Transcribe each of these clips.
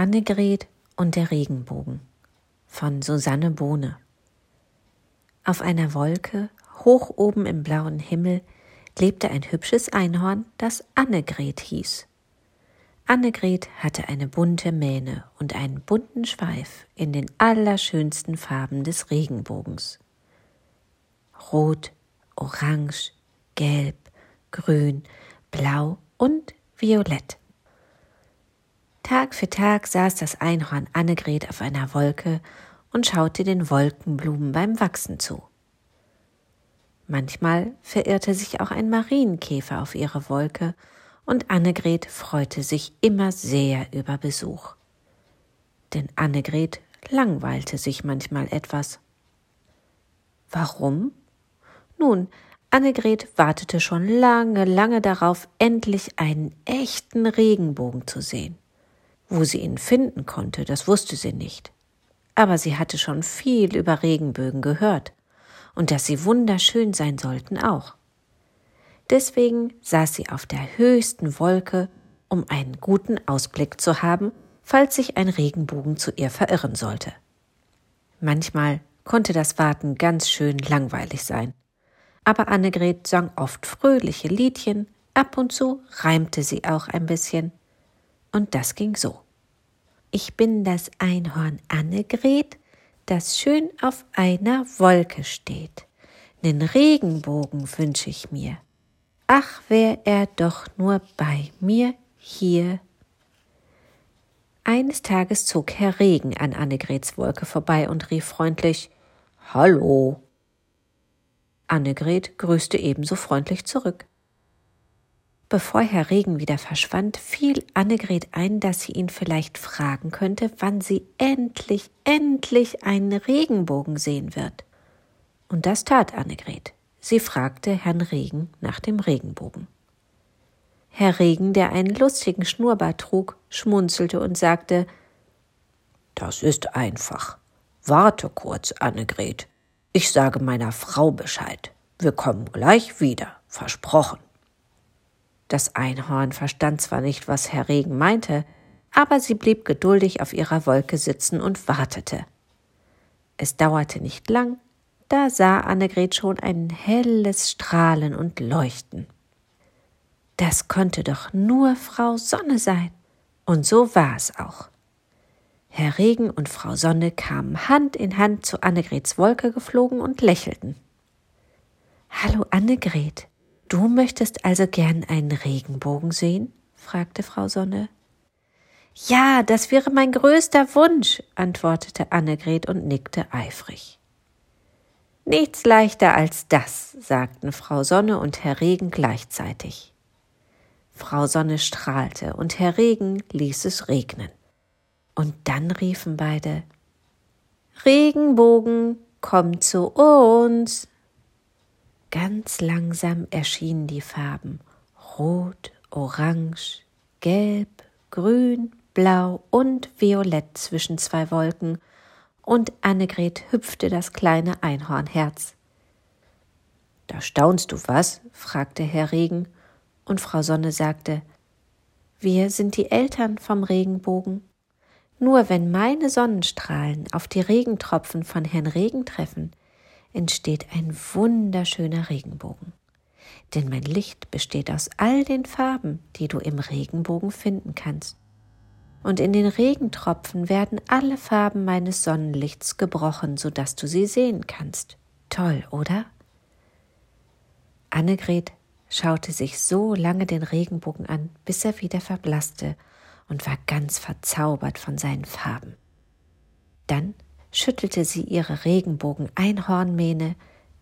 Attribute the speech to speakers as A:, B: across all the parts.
A: Annegret und der Regenbogen von Susanne Bohne. Auf einer Wolke, hoch oben im blauen Himmel, lebte ein hübsches Einhorn, das Annegret hieß. Annegret hatte eine bunte Mähne und einen bunten Schweif in den allerschönsten Farben des Regenbogens. Rot, Orange, Gelb, Grün, Blau und Violett. Tag für Tag saß das Einhorn Annegret auf einer Wolke und schaute den Wolkenblumen beim Wachsen zu. Manchmal verirrte sich auch ein Marienkäfer auf ihre Wolke, und Annegret freute sich immer sehr über Besuch. Denn Annegret langweilte sich manchmal etwas. Warum? Nun, Annegret wartete schon lange, lange darauf, endlich einen echten Regenbogen zu sehen. Wo sie ihn finden konnte, das wusste sie nicht. Aber sie hatte schon viel über Regenbögen gehört und dass sie wunderschön sein sollten auch. Deswegen saß sie auf der höchsten Wolke, um einen guten Ausblick zu haben, falls sich ein Regenbogen zu ihr verirren sollte. Manchmal konnte das Warten ganz schön langweilig sein. Aber Annegret sang oft fröhliche Liedchen, ab und zu reimte sie auch ein bisschen und das ging so. Ich bin das Einhorn Annegret, das schön auf einer Wolke steht. Nen Regenbogen wünsch ich mir. Ach, wär er doch nur bei mir hier. Eines Tages zog Herr Regen an Annegrets Wolke vorbei und rief freundlich Hallo. Annegret grüßte ebenso freundlich zurück. Bevor Herr Regen wieder verschwand, fiel Annegret ein, dass sie ihn vielleicht fragen könnte, wann sie endlich, endlich einen Regenbogen sehen wird. Und das tat Annegret. Sie fragte Herrn Regen nach dem Regenbogen. Herr Regen, der einen lustigen Schnurrbart trug, schmunzelte und sagte Das ist einfach. Warte kurz, Annegret. Ich sage meiner Frau Bescheid. Wir kommen gleich wieder, versprochen. Das Einhorn verstand zwar nicht, was Herr Regen meinte, aber sie blieb geduldig auf ihrer Wolke sitzen und wartete. Es dauerte nicht lang, da sah Annegret schon ein helles Strahlen und Leuchten. Das konnte doch nur Frau Sonne sein. Und so war es auch. Herr Regen und Frau Sonne kamen Hand in Hand zu Annegrets Wolke geflogen und lächelten. Hallo Annegret, Du möchtest also gern einen Regenbogen sehen? fragte Frau Sonne. Ja, das wäre mein größter Wunsch, antwortete Annegret und nickte eifrig. Nichts leichter als das, sagten Frau Sonne und Herr Regen gleichzeitig. Frau Sonne strahlte und Herr Regen ließ es regnen. Und dann riefen beide Regenbogen, komm zu uns. Ganz langsam erschienen die Farben Rot, Orange, Gelb, Grün, Blau und Violett zwischen zwei Wolken, und Annegret hüpfte das kleine Einhornherz. Da staunst du was? fragte Herr Regen, und Frau Sonne sagte Wir sind die Eltern vom Regenbogen. Nur wenn meine Sonnenstrahlen auf die Regentropfen von Herrn Regen treffen, entsteht ein wunderschöner Regenbogen. Denn mein Licht besteht aus all den Farben, die du im Regenbogen finden kannst. Und in den Regentropfen werden alle Farben meines Sonnenlichts gebrochen, so dass du sie sehen kannst. Toll, oder? Annegret schaute sich so lange den Regenbogen an, bis er wieder verblasste und war ganz verzaubert von seinen Farben. Dann schüttelte sie ihre Regenbogen-Einhornmähne,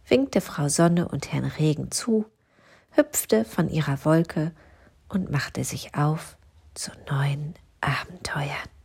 A: winkte Frau Sonne und Herrn Regen zu, hüpfte von ihrer Wolke und machte sich auf zu neuen Abenteuern.